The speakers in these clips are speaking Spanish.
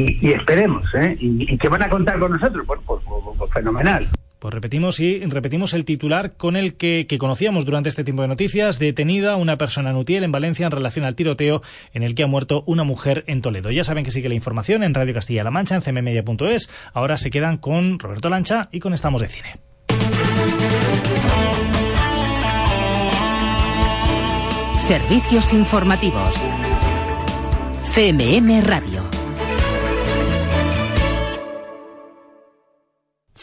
Y, y esperemos, ¿eh? Y, y, que van a contar con nosotros, pues, pues, pues, pues fenomenal. Pues repetimos y repetimos el titular con el que, que, conocíamos durante este tiempo de noticias. Detenida una persona en Utiel, en Valencia, en relación al tiroteo en el que ha muerto una mujer en Toledo. Ya saben que sigue la información en Radio Castilla-La Mancha, en cmmedia.es. Ahora se quedan con Roberto Lancha y con Estamos de Cine. Servicios informativos. CMM Radio.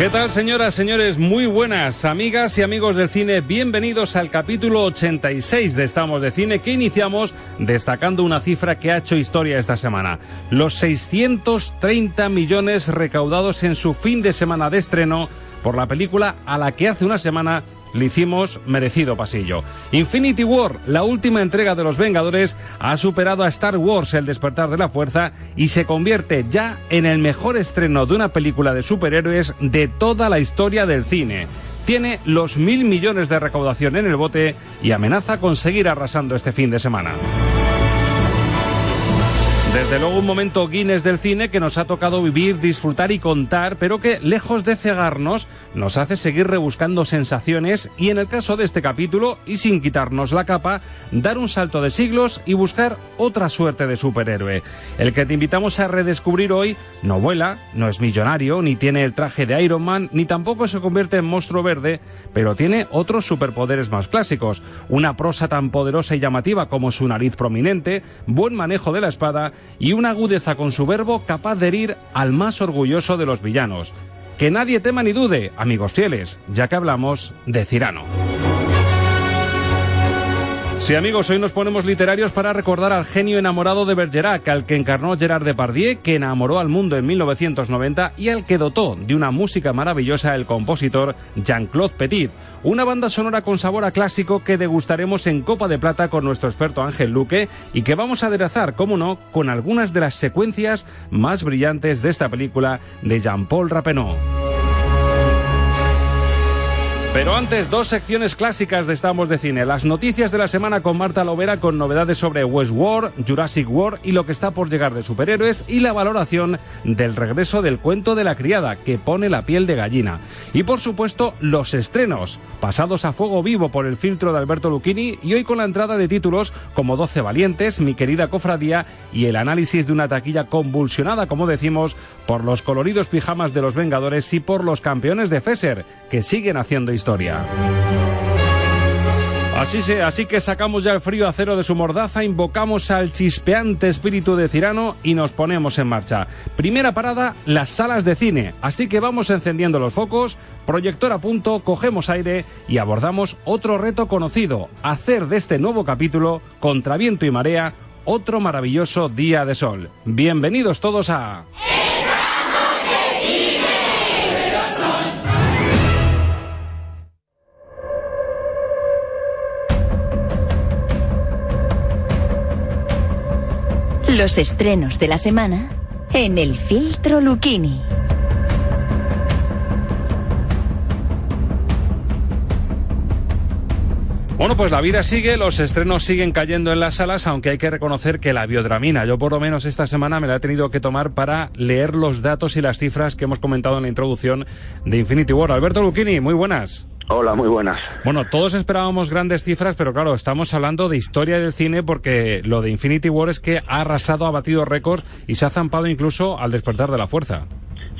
¿Qué tal, señoras, señores? Muy buenas, amigas y amigos del cine. Bienvenidos al capítulo 86 de Estamos de Cine, que iniciamos destacando una cifra que ha hecho historia esta semana. Los 630 millones recaudados en su fin de semana de estreno por la película a la que hace una semana le hicimos merecido pasillo. Infinity War, la última entrega de los Vengadores, ha superado a Star Wars El despertar de la fuerza y se convierte ya en el mejor estreno de una película de superhéroes de toda la historia del cine. Tiene los mil millones de recaudación en el bote y amenaza con seguir arrasando este fin de semana. Desde luego un momento Guinness del cine que nos ha tocado vivir, disfrutar y contar, pero que lejos de cegarnos nos hace seguir rebuscando sensaciones y en el caso de este capítulo, y sin quitarnos la capa, dar un salto de siglos y buscar otra suerte de superhéroe. El que te invitamos a redescubrir hoy no vuela, no es millonario, ni tiene el traje de Iron Man, ni tampoco se convierte en monstruo verde, pero tiene otros superpoderes más clásicos, una prosa tan poderosa y llamativa como su nariz prominente, buen manejo de la espada, y una agudeza con su verbo capaz de herir al más orgulloso de los villanos. Que nadie tema ni dude, amigos fieles, ya que hablamos de Cirano. Sí, amigos, hoy nos ponemos literarios para recordar al genio enamorado de Bergerac, al que encarnó Gerard Depardieu, que enamoró al mundo en 1990 y al que dotó de una música maravillosa el compositor Jean-Claude Petit. Una banda sonora con sabor a clásico que degustaremos en Copa de Plata con nuestro experto Ángel Luque y que vamos a aderezar, como no, con algunas de las secuencias más brillantes de esta película de Jean-Paul Rappeneau. Pero antes, dos secciones clásicas de Estamos de Cine. Las noticias de la semana con Marta Lovera con novedades sobre Westworld, Jurassic World y lo que está por llegar de superhéroes y la valoración del regreso del cuento de la criada que pone la piel de gallina. Y por supuesto, los estrenos, pasados a fuego vivo por el filtro de Alberto Lucchini y hoy con la entrada de títulos como 12 Valientes, Mi querida cofradía y el análisis de una taquilla convulsionada, como decimos, por los coloridos pijamas de los Vengadores y por los campeones de Fesser, que siguen haciendo historia. Así, se, así que sacamos ya el frío acero de su mordaza, invocamos al chispeante espíritu de Cirano y nos ponemos en marcha. Primera parada, las salas de cine. Así que vamos encendiendo los focos, proyector a punto, cogemos aire y abordamos otro reto conocido, hacer de este nuevo capítulo, contra viento y marea, otro maravilloso día de sol. Bienvenidos todos a... Los estrenos de la semana en el filtro Lucchini. Bueno, pues la vida sigue, los estrenos siguen cayendo en las salas, aunque hay que reconocer que la biodramina, yo por lo menos esta semana me la he tenido que tomar para leer los datos y las cifras que hemos comentado en la introducción de Infinity War. Alberto Lucchini, muy buenas. Hola, muy buenas. Bueno, todos esperábamos grandes cifras, pero claro, estamos hablando de historia del cine porque lo de Infinity War es que ha arrasado, ha batido récords y se ha zampado incluso al despertar de la fuerza.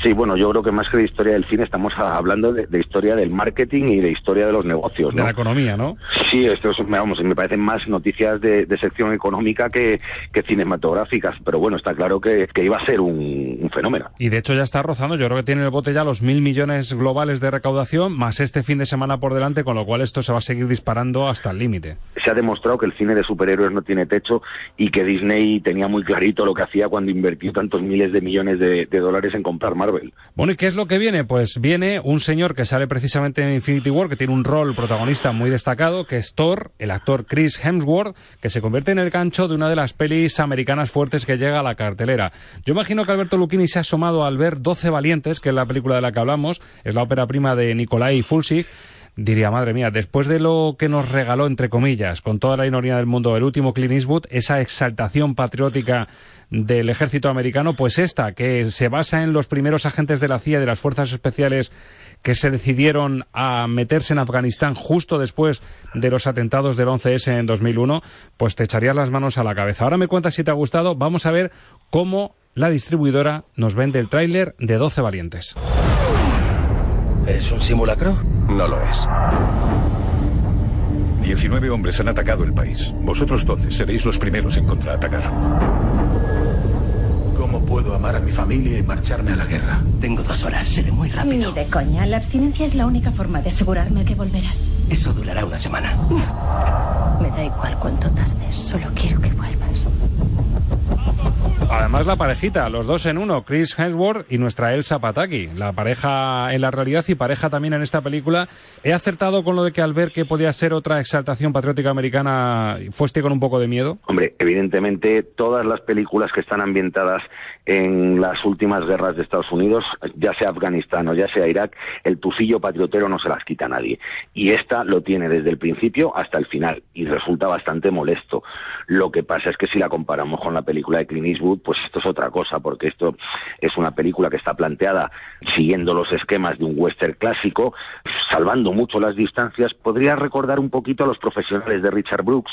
Sí, bueno, yo creo que más que de historia del cine estamos hablando de, historia del marketing y de historia de los negocios. ¿no? De la economía, ¿no? Sí, esto es, vamos, me parecen más noticias de, sección económica que, cinematográficas, pero bueno, está claro que, iba a ser un, fenómeno. Y de hecho ya está rozando, yo creo que tiene el bote ya los mil millones globales de recaudación, más este fin de semana por delante, con lo cual esto se va a seguir disparando hasta el límite. Se ha demostrado que el cine de superhéroes no tiene techo y que Disney tenía muy clarito lo que hacía cuando invirtió tantos miles de millones de, de dólares en comprar Marvel. Bueno, ¿y qué es lo que viene? Pues viene un señor que sale precisamente en Infinity War, que tiene un rol protagonista muy destacado, que es Thor, el actor Chris Hemsworth, que se convierte en el gancho de una de las pelis americanas fuertes que llega a la cartelera. Yo imagino que Alberto Lucchini se ha asomado al ver 12 Valientes, que es la película de la que hablamos, es la ópera prima de Nikolai Fulsig, diría, madre mía, después de lo que nos regaló, entre comillas, con toda la ironía del mundo, el último Clint Eastwood, esa exaltación patriótica del ejército americano, pues esta, que se basa en los primeros agentes de la CIA de las fuerzas especiales que se decidieron a meterse en Afganistán justo después de los atentados del 11S en 2001, pues te echarías las manos a la cabeza. Ahora me cuentas si te ha gustado, vamos a ver cómo la distribuidora nos vende el tráiler de 12 valientes. ¿Es un simulacro? No lo es. 19 hombres han atacado el país. Vosotros 12 seréis los primeros en contraatacar. ¿Cómo puedo amar a mi familia y marcharme a la guerra? Tengo dos horas, seré muy rápido. Ni de coña, la abstinencia es la única forma de asegurarme que volverás. Eso durará una semana. Me da igual cuánto tardes, solo quiero que vuelvas. Además la parejita, los dos en uno, Chris Hemsworth y nuestra Elsa Pataki, la pareja en la realidad y pareja también en esta película. ¿He acertado con lo de que al ver que podía ser otra exaltación patriótica americana, fuiste con un poco de miedo? Hombre, evidentemente todas las películas que están ambientadas en las últimas guerras de Estados Unidos, ya sea Afganistán o ya sea Irak, el tufillo patriotero no se las quita a nadie. Y esta lo tiene desde el principio hasta el final y resulta bastante molesto. Lo que pasa es que si la comparamos con la película de Clint Eastwood, pues esto es otra cosa, porque esto es una película que está planteada siguiendo los esquemas de un western clásico, salvando mucho las distancias. Podría recordar un poquito a los profesionales de Richard Brooks,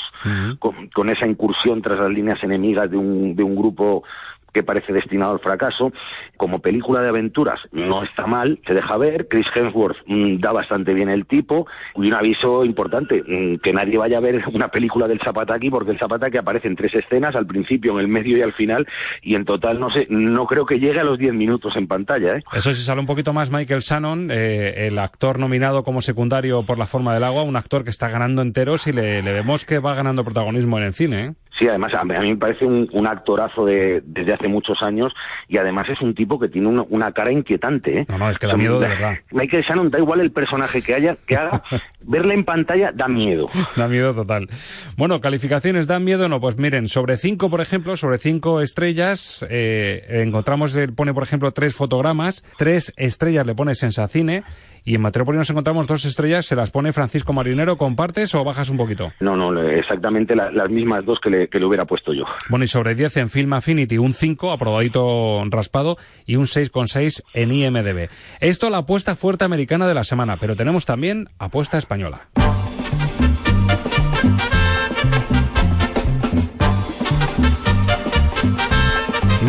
con, con, esa incursión tras las líneas enemigas de un, de un grupo que parece destinado al fracaso. Como película de aventuras no está mal, se deja ver. Chris Hemsworth mm, da bastante bien el tipo. Y un aviso importante, mm, que nadie vaya a ver una película del Zapataki porque el Zapataki aparece en tres escenas, al principio, en el medio y al final, y en total no sé, no creo que llegue a los diez minutos en pantalla. ¿eh? Eso sí sale un poquito más Michael Shannon, eh, el actor nominado como secundario por La forma del agua, un actor que está ganando enteros y le, le vemos que va ganando protagonismo en el cine. ¿eh? Sí, además a mí me parece un, actorazo de, desde hace muchos años y además es un tipo que tiene una, cara inquietante. ¿eh? No, no, es que da miedo de verdad. Michael Shannon, da igual el personaje que haya, que haga, verle en pantalla da miedo. Da miedo total. Bueno, calificaciones dan miedo, no, pues miren, sobre cinco, por ejemplo, sobre cinco estrellas, eh, encontramos, pone por ejemplo tres fotogramas, tres estrellas le pone Sensacine y en Metrópoli nos encontramos dos estrellas, ¿se las pone Francisco Marinero? ¿Compartes o bajas un poquito? No, no, exactamente las mismas dos que le, que le hubiera puesto yo. Bueno, y sobre 10 en Film Affinity, un 5, aprobadito raspado, y un 6,6 en IMDB. Esto la apuesta fuerte americana de la semana, pero tenemos también apuesta española.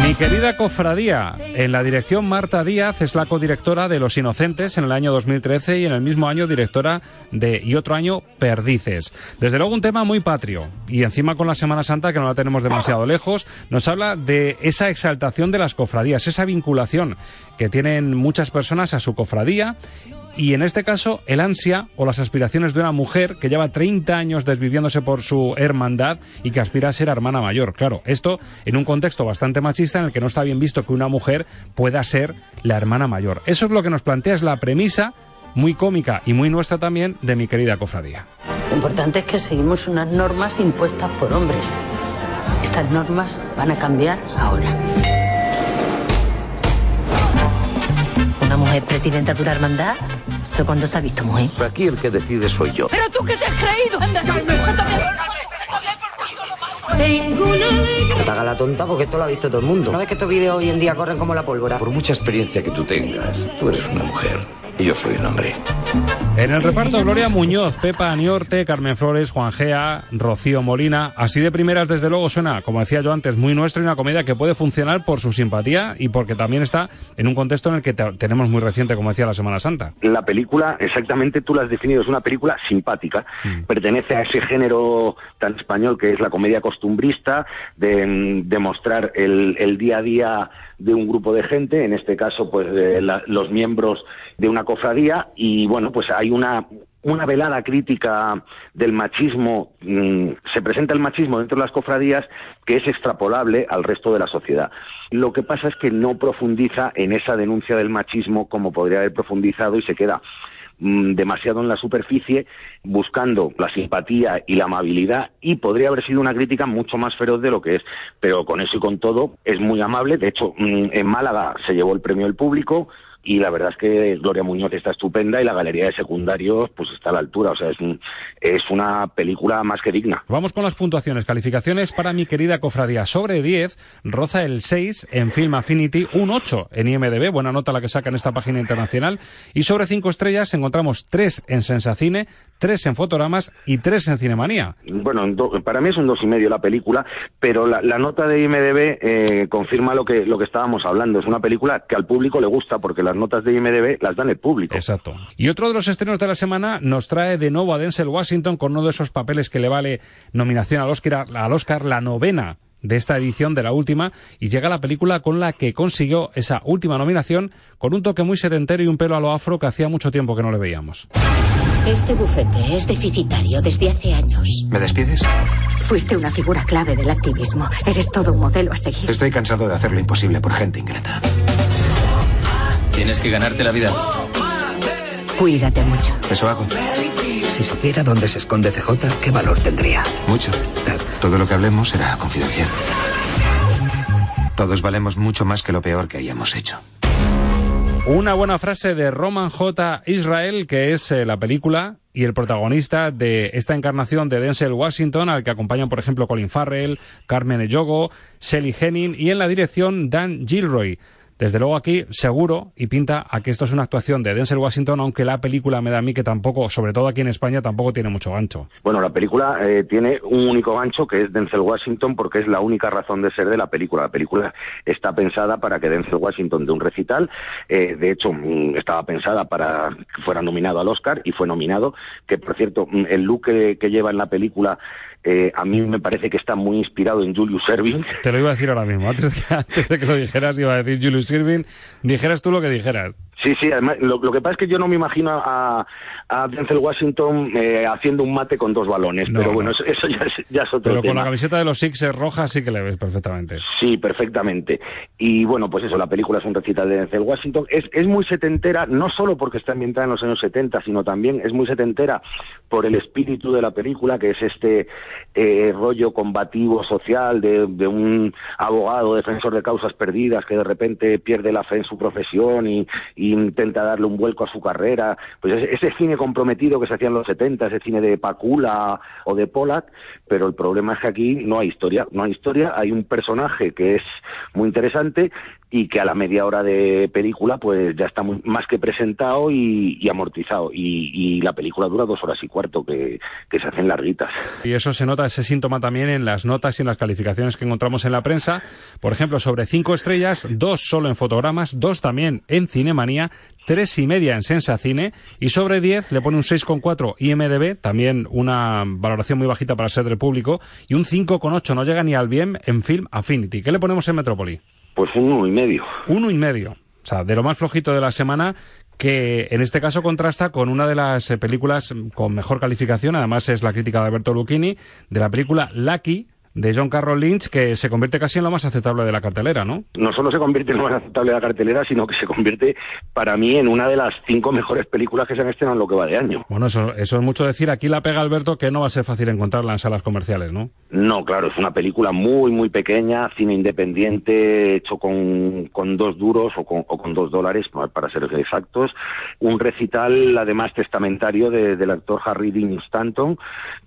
Mi querida cofradía, en la dirección Marta Díaz es la codirectora de Los Inocentes en el año 2013 y en el mismo año directora de Y otro año Perdices. Desde luego un tema muy patrio y encima con la Semana Santa que no la tenemos demasiado lejos, nos habla de esa exaltación de las cofradías, esa vinculación que tienen muchas personas a su cofradía y en este caso el ansia o las aspiraciones de una mujer que lleva 30 años desviviéndose por su hermandad y que aspira a ser hermana mayor. Claro, esto en un contexto bastante machista en el que no está bien visto que una mujer pueda ser la hermana mayor. Eso es lo que nos plantea, es la premisa muy cómica y muy nuestra también de mi querida cofradía. Lo importante es que seguimos unas normas impuestas por hombres. Estas normas van a cambiar ahora. Mujer presidenta de una hermandad, eso cuando se ha visto mujer. Aquí el que decide soy yo. ¿Pero tú qué te has creído? Anda, No te hagas la tonta porque esto lo ha visto todo el mundo. ¿No ves que estos vídeos hoy en día corren como la pólvora? Por mucha experiencia que tú tengas, tú eres una mujer y yo soy un hombre. En el reparto Gloria Muñoz, Pepa Aniorte, Carmen Flores, Juan Gea, Rocío Molina. Así de primeras, desde luego, suena, como decía yo antes, muy nuestra y una comedia que puede funcionar por su simpatía y porque también está en un contexto en el que tenemos muy reciente, como decía la Semana Santa. La película, exactamente tú la has definido, es una película simpática. Mm. Pertenece a ese género tan español que es la comedia costumbrista, de, mostrar el, el día a día de un grupo de gente, en este caso, pues los miembros de una cofradía, y bueno, pues hay una, una velada crítica del machismo, mm, se presenta el machismo dentro de las cofradías que es extrapolable al resto de la sociedad. Lo que pasa es que no profundiza en esa denuncia del machismo como podría haber profundizado y se queda demasiado en la superficie, buscando la simpatía y la amabilidad, y podría haber sido una crítica mucho más feroz de lo que es. Pero con eso y con todo, es muy amable. De hecho, mm, en Málaga se llevó el premio del público, y la verdad es que Gloria Muñoz está estupenda y la galería de secundarios pues está a la altura, o sea, es, es una película más que digna. Vamos con las puntuaciones, calificaciones para mi querida cofradía. Sobre 10, roza el 6 en Film Affinity, un 8 en IMDB, buena nota la que saca en esta página internacional, y sobre 5 estrellas encontramos 3 en Sensacine, 3 en Fotogramas y 3 en Cinemanía. Bueno, para mí es un dos y medio la película, pero la, nota de IMDB eh, confirma lo que, lo que estábamos hablando, es una película que al público le gusta porque las notas de IMDB las dan el público. Exacto. Y otro de los estrenos de la semana nos trae de nuevo a Denzel Washington con uno de esos papeles que le vale nominación al Oscar, al Oscar la novena de esta edición, de la última, y llega la película con la que consiguió esa última nominación con un toque muy sedentario y un pelo a lo afro que hacía mucho tiempo que no le veíamos. Este bufete es deficitario desde hace años. ¿Me despides? Fuiste una figura clave del activismo. Eres todo un modelo a seguir. Estoy cansado de hacer lo imposible por gente ingrata. Tienes que ganarte la vida. Cuídate mucho. Eso hago. Si supiera dónde se esconde CJ, ¿qué valor tendría? Mucho. Todo lo que hablemos será confidencial. Todos valemos mucho más que lo peor que hayamos hecho. Una buena frase de Roman J. Israel, que es eh, la película y el protagonista de esta encarnación de Denzel Washington, al que acompañan, por ejemplo, Colin Farrell, Carmen Eyogo, Shelly Henning y en la dirección Dan Gilroy. Desde luego aquí seguro y pinta a que esto es una actuación de Denzel Washington, aunque la película me da a mí que tampoco, sobre todo aquí en España, tampoco tiene mucho gancho. Bueno, la película eh, tiene un único gancho que es Denzel Washington porque es la única razón de ser de la película. La película está pensada para que Denzel Washington dé un recital. Eh, de hecho, mm, estaba pensada para que fuera nominado al Oscar y fue nominado. Que por cierto, mm, el look que lleva en la película eh, a mí me parece que está muy inspirado en Julius Erving. Te lo iba a decir ahora mismo. Antes, de que lo dijeras, iba a decir Julius Erving. Dijeras tú lo que dijeras. Sí, sí, además, lo, que pasa es que yo no me imagino a, a Denzel Washington eh, haciendo un mate con dos balones, pero bueno, eso, ya, es, ya, es, otro Pero con la camiseta de los Sixers roja sí que le ves perfectamente. Sí, perfectamente. Y bueno, pues eso, la película es un recital de Denzel Washington. Es, es muy setentera, no solo porque está ambientada en los años 70, sino también es muy setentera por el espíritu de la película, que es este eh, rollo combativo social de, de un abogado defensor de causas perdidas que de repente pierde la fe en su profesión y intenta darle un vuelco a su carrera. Pues ese cine comprometido que se hacía en los 70, ese cine de Pacula o de Pollack, pero el problema es que aquí no hay historia, no hay historia, hay un personaje que es muy interesante y que a la media hora de película pues ya está más que presentado y, amortizado. Y, la película dura dos horas y cuarto que, se hacen larguitas. Y eso se nota ese síntoma también en las notas y en las calificaciones que encontramos en la prensa. Por ejemplo sobre cinco estrellas dos solo en fotogramas dos también en Cinemanía tres y media en Sensacine y sobre diez le pone un 6,4 IMDB también una valoración muy bajita para ser del público y un 5,8 no llega ni al bien en Film Affinity ¿qué le ponemos en Metrópoli? Pues un uno y medio. Uno y medio. O sea, de lo más flojito de la semana, que en este caso contrasta con una de las eh, películas con mejor calificación, además es la crítica de Alberto Lucchini, de la película Lucky, de John Carroll Lynch que se convierte casi en lo más aceptable de la cartelera, ¿no? No solo se convierte en lo más aceptable de la cartelera, sino que se convierte para mí en una de las cinco mejores películas que se han estrenado en lo que va de año. Bueno, eso, eso es mucho decir. Aquí la pega Alberto que no va a ser fácil encontrarla en salas comerciales, ¿no? No, claro, es una película muy, muy pequeña, cine independiente, hecho con, con dos duros o con, o con dos dólares, para ser exactos. Un recital, además, testamentario de, del actor Harry Dean Stanton,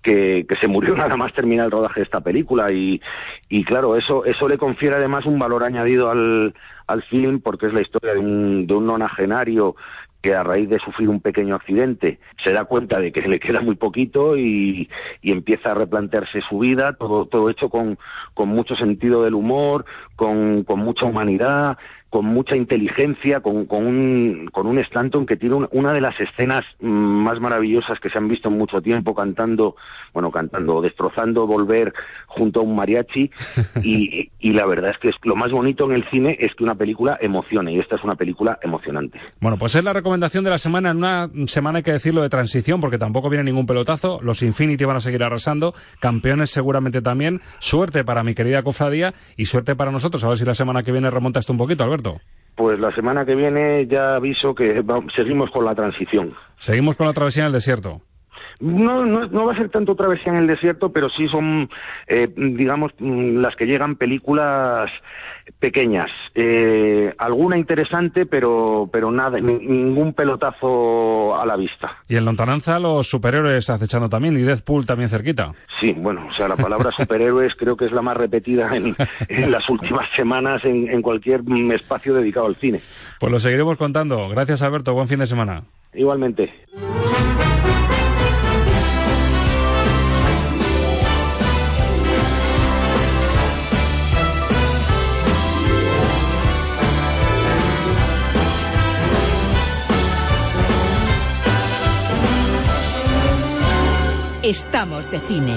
que, que se murió nada más terminar el rodaje de esta película. Y, y claro, eso, eso le confiere además un valor añadido al, al film, porque es la historia de un, de un nonagenario que a raíz de sufrir un pequeño accidente se da cuenta de que le queda muy poquito y, y empieza a replantearse su vida, todo, todo hecho con, con mucho sentido del humor, con, con mucha humanidad, con mucha inteligencia, con, con, un, con un Stanton que tiene una de las escenas más maravillosas que se han visto en mucho tiempo cantando, bueno, cantando, destrozando Volver junto a un mariachi. Y, y, la verdad es que es, lo más bonito en el cine es que una película emocione y esta es una película emocionante. Bueno, pues es la recomendación de la semana, en una semana hay que decirlo de transición porque tampoco viene ningún pelotazo, los Infinity van a seguir arrasando, campeones seguramente también, suerte para mi querida cofradía y suerte para nosotros, a ver si la semana que viene remonta esto un poquito, Alberto. Pues la semana que viene ya aviso que seguimos con la transición. Seguimos con la travesía en el desierto. No, no, no, va a ser tanto travesía en el desierto, pero sí son, eh, digamos, mm, las que llegan películas pequeñas. Eh, alguna interesante, pero, pero nada, ningún pelotazo a la vista. Y en lontananza los superhéroes acechando también, y Deadpool también cerquita. Sí, bueno, o sea, la palabra superhéroes creo que es la más repetida en, en las últimas semanas en, en cualquier espacio dedicado al cine. Pues lo seguiremos contando. Gracias, Alberto. Buen fin de semana. Igualmente. Estamos de cine.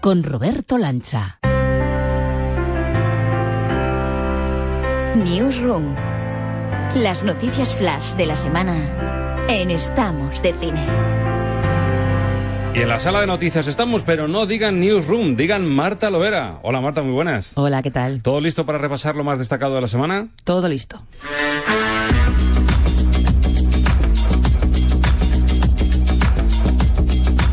Con Roberto Lancha. Newsroom. Las noticias flash de la semana en Estamos de cine. Y en la sala de noticias estamos, pero no digan Newsroom, digan Marta Lovera. Hola Marta, muy buenas. Hola, ¿qué tal? ¿Todo listo para repasar lo más destacado de la semana? Todo listo.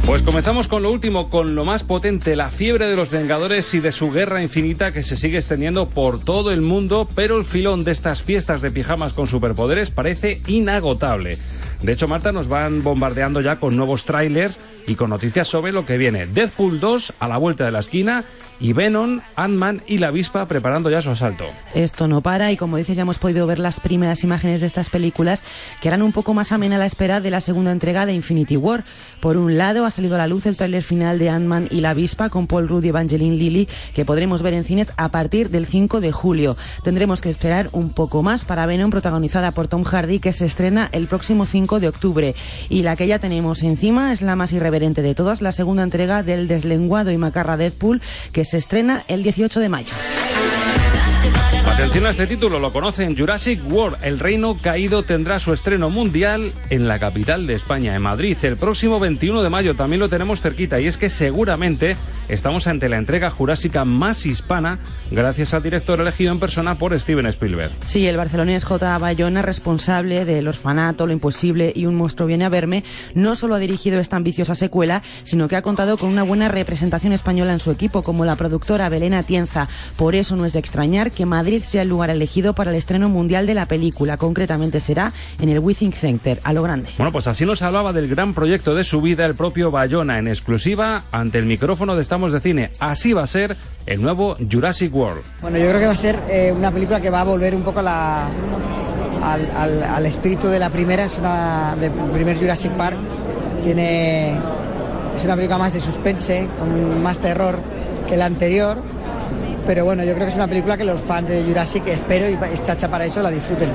Pues comenzamos con lo último, con lo más potente, la fiebre de los Vengadores y de su guerra infinita que se sigue extendiendo por todo el mundo, pero el filón de estas fiestas de pijamas con superpoderes parece inagotable. De hecho, Marta, nos van bombardeando ya con nuevos trailers y con noticias sobre lo que viene. Deadpool 2 a la vuelta de la esquina y Venom, Ant-Man y la avispa preparando ya su asalto. Esto no para y como dices ya hemos podido ver las primeras imágenes de estas películas que harán un poco más amena la espera de la segunda entrega de Infinity War. Por un lado ha salido a la luz el tráiler final de Ant-Man y la avispa con Paul Rudd y Evangeline Lilly que podremos ver en cines a partir del 5 de julio. Tendremos que esperar un poco más para Venom protagonizada por Tom Hardy que se estrena el próximo 5 de octubre. Y la que ya tenemos encima es la más irreverente de todas, la segunda entrega del deslenguado y macarra Deadpool que se estrena el 18 de mayo. Atención a este título, lo conocen Jurassic World. El Reino Caído tendrá su estreno mundial en la capital de España, en Madrid, el próximo 21 de mayo. También lo tenemos cerquita y es que seguramente estamos ante la entrega jurásica más hispana gracias al director elegido en persona por Steven Spielberg. Sí, el barcelonés J. Bayona, responsable del Orfanato, Lo Imposible y Un monstruo viene a verme, no solo ha dirigido esta ambiciosa secuela, sino que ha contado con una buena representación española en su equipo, como la productora Belén Tienza. Por eso no es de extrañar que Madrid sea el lugar elegido para el estreno mundial de la película. Concretamente será en el Withing Center, a lo grande. Bueno, pues así nos hablaba del gran proyecto de su vida el propio Bayona en exclusiva ante el micrófono de Estamos de Cine. Así va a ser el nuevo Jurassic World. Bueno, yo creo que va a ser eh, una película que va a volver un poco a la, al, al, al, espíritu de la primera, es una del primer Jurassic Park. Tiene es una película más de suspense, con más terror que la anterior. Pero bueno, yo creo que es una película que los fans de Jurassic espero y está hecha para eso, la disfruten.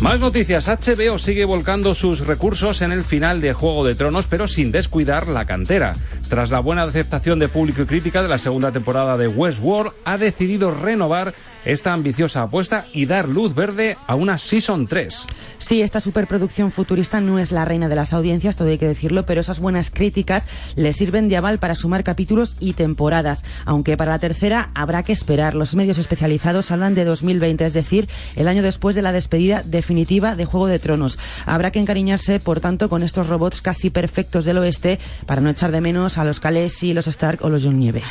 Más noticias. HBO sigue volcando sus recursos en el final de Juego de Tronos, pero sin descuidar la cantera. Tras la buena aceptación de público y crítica de la segunda temporada de Westworld, ha decidido renovar esta ambiciosa apuesta y dar luz verde a una Season 3. Sí, esta superproducción futurista no es la reina de las audiencias, todo hay que decirlo, pero esas buenas críticas le sirven de aval para sumar capítulos y temporadas, aunque para la tercera habrá que esperar. Los medios especializados hablan de 2020, es decir, el año después de la despedida definitiva de Juego de Tronos. Habrá que encariñarse, por tanto, con estos robots casi perfectos del oeste para no echar de menos a los Khaleesi, los Stark o los John Nieve.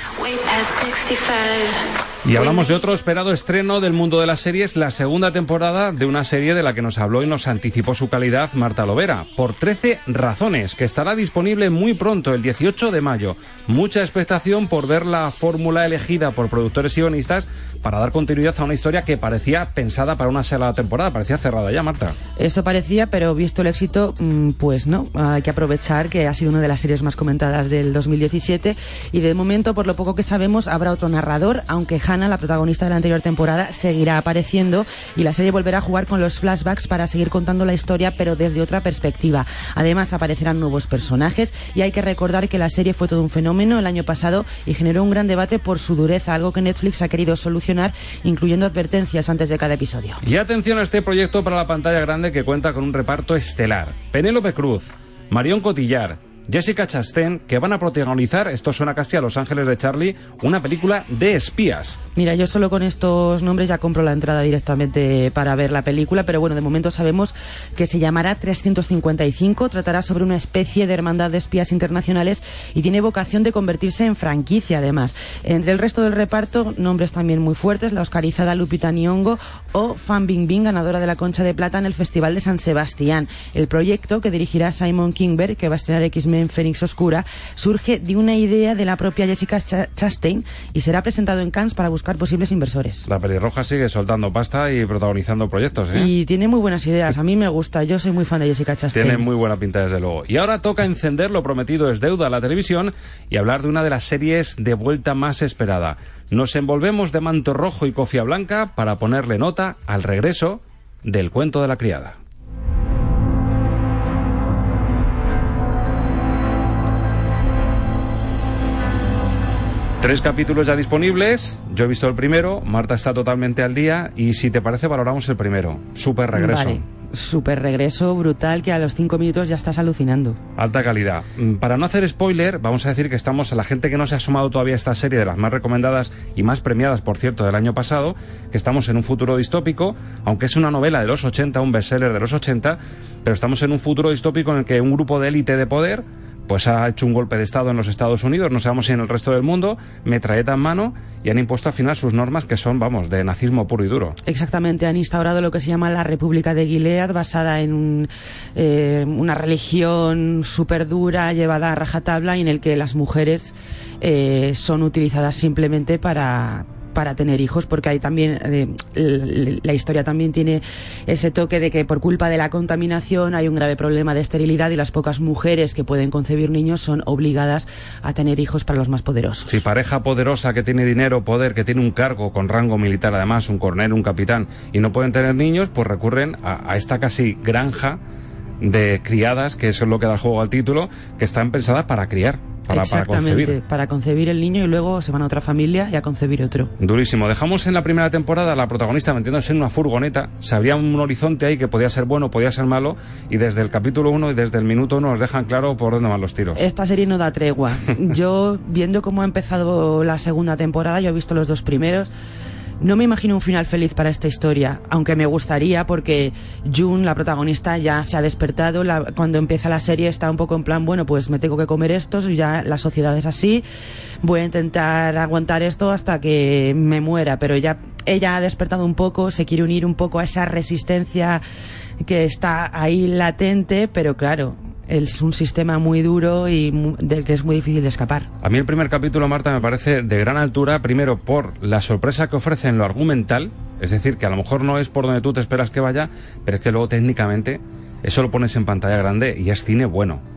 Y hablamos de otro esperado estreno del mundo de las series, la segunda temporada de una serie de la que nos habló y nos anticipó su calidad Marta Lovera, por 13 razones, que estará disponible muy pronto, el 18 de mayo. Mucha expectación por ver la fórmula elegida por productores y guionistas para dar continuidad a una historia que parecía pensada para una sola temporada, parecía cerrada ya, Marta. Eso parecía, pero visto el éxito, mm, pues no, hay que aprovechar que ha sido una de las series más comentadas del 2017 y de momento, por lo poco que sabemos, habrá otro narrador, aunque Han la protagonista de la anterior temporada, seguirá apareciendo y la serie volverá a jugar con los flashbacks para seguir contando la historia, pero desde otra perspectiva. Además, aparecerán nuevos personajes y hay que recordar que la serie fue todo un fenómeno el año pasado y generó un gran debate por su dureza, algo que Netflix ha querido solucionar, incluyendo advertencias antes de cada episodio. Y atención a este proyecto para la pantalla grande que cuenta con un reparto estelar. Penélope Cruz, Marion Cotillar, Jessica Chastain, que van a protagonizar, esto suena casi a Los Ángeles de Charlie, una película de espías. Mira, yo solo con estos nombres ya compro la entrada directamente para ver la película, pero bueno, de momento sabemos que se llamará 355, tratará sobre una especie de hermandad de espías internacionales y tiene vocación de convertirse en franquicia además. Entre el resto del reparto, nombres también muy fuertes, la oscarizada Lupita Nyong'o o Fan Bingbing, ganadora de la Concha de Plata en el Festival de San Sebastián. El proyecto que dirigirá Simon Kingberg, que va a estrenar X-Men en Fénix Oscura, surge de una idea de la propia Jessica Chastain y será presentado en Cannes para buscar posibles inversores. La pelirroja sigue soltando pasta y protagonizando proyectos, ¿eh? Y tiene muy buenas ideas. A mí me gusta. Yo soy muy fan de Jessica Chastain. Tiene muy buena pinta, desde luego. Y ahora toca encender lo prometido es deuda a la televisión y hablar de una de las series de vuelta más esperada. Nos envolvemos de manto rojo y cofia blanca para ponerle nota al regreso del cuento de la criada. Tres capítulos ya disponibles. Yo he visto el primero, Marta está totalmente al día y si te parece valoramos el primero. Super regreso. Vale. Super regreso brutal que a los cinco minutos ya estás alucinando. Alta calidad. Mm, para no hacer spoiler, vamos a decir que estamos a la gente que no se ha sumado todavía a esta serie de las más recomendadas y más premiadas, por cierto, del año pasado, que estamos en un futuro distópico, aunque es una novela de los 80, un bestseller de los 80, pero estamos en un futuro distópico en el que un grupo de élite de poder pues ha hecho un golpe de Estado en los Estados Unidos, no sabemos si en el resto del mundo, metralleta en mano y han impuesto al final sus normas que son, vamos, de nazismo puro y duro. Exactamente, han instaurado lo que se llama la República de Gilead, basada en eh, una religión súper dura, llevada a rajatabla y en el que las mujeres eh, son utilizadas simplemente para para tener hijos, porque hay también, eh, la historia también tiene ese toque de que por culpa de la contaminación hay un grave problema de esterilidad y las pocas mujeres que pueden concebir niños son obligadas a tener hijos para los más poderosos. Si pareja poderosa que tiene dinero, poder, que tiene un cargo con rango militar además, un coronel, un capitán, y no pueden tener niños, pues recurren a, a esta casi granja de criadas, que eso es lo que da juego al título, que están pensadas para criar. Para, Exactamente, concebir. para concebir el niño y luego se van a otra familia y a concebir otro. Durísimo. Dejamos en la primera temporada a la protagonista metiéndose en una furgoneta. Se abría un horizonte ahí que podía ser bueno, podía ser malo. Y desde el capítulo 1 y desde el minuto 1 nos dejan claro por dónde van los tiros. Esta serie no da tregua. yo, viendo cómo ha empezado la segunda temporada, yo he visto los dos primeros. No me imagino un final feliz para esta historia, aunque me gustaría porque June, la protagonista, ya se ha despertado. Cuando empieza la serie está un poco en plan, bueno, pues me tengo que comer esto, ya la sociedad es así, voy a intentar aguantar esto hasta que me muera, pero ya ella ha despertado un poco, se quiere unir un poco a esa resistencia que está ahí latente, pero claro, es un sistema muy duro y del que es muy difícil de escapar. A mí el primer capítulo, Marta, me parece de gran altura, primero por la sorpresa que ofrece en lo argumental, es decir, que a lo mejor no es por donde tú te esperas que vaya, pero es que luego técnicamente eso lo pones en pantalla grande y es cine bueno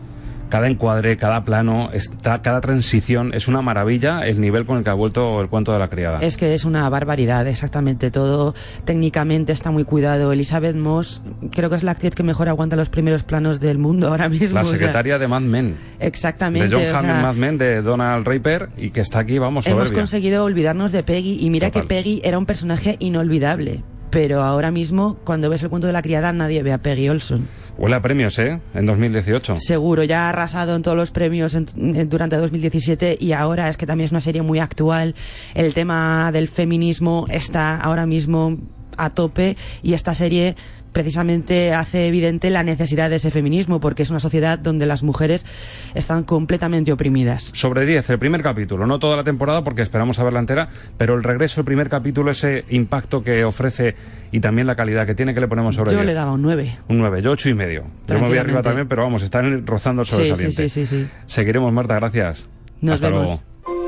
cada encuadre, cada plano, está, cada transición es una maravilla el nivel con el que ha vuelto el cuento de la criada. Es que es una barbaridad, exactamente todo. Técnicamente está muy cuidado. Elizabeth Moss, creo que es la actriz que mejor aguanta los primeros planos del mundo ahora mismo. La secretaria de Mad Men. Exactamente. De John Mad Men, de Donald Raper, y que está aquí, vamos, soberbia. Hemos conseguido olvidarnos de Peggy, y mira que Peggy era un personaje inolvidable pero ahora mismo, cuando ves el cuento de la criada, nadie ve a Peggy Olson. Huele a premios, ¿eh? En 2018. Seguro, ya ha arrasado en todos los premios durante 2017 y ahora es que también es una serie muy actual. El tema del feminismo está ahora mismo a tope y esta serie precisamente hace evidente la necesidad de ese feminismo, porque es una sociedad donde las mujeres están completamente oprimidas. Sobre 10, el primer capítulo, no toda la temporada porque esperamos a verla entera, pero el regreso, el primer capítulo, ese impacto que ofrece y también la calidad que tiene, que le ponemos sobre yo 10? Yo le daba un 9. Un 9, yo 8 y medio. Yo me voy arriba también, pero vamos, están rozando sobre sí, sí, sí, sí, Seguiremos, Marta, gracias. Nos Hasta vemos. luego.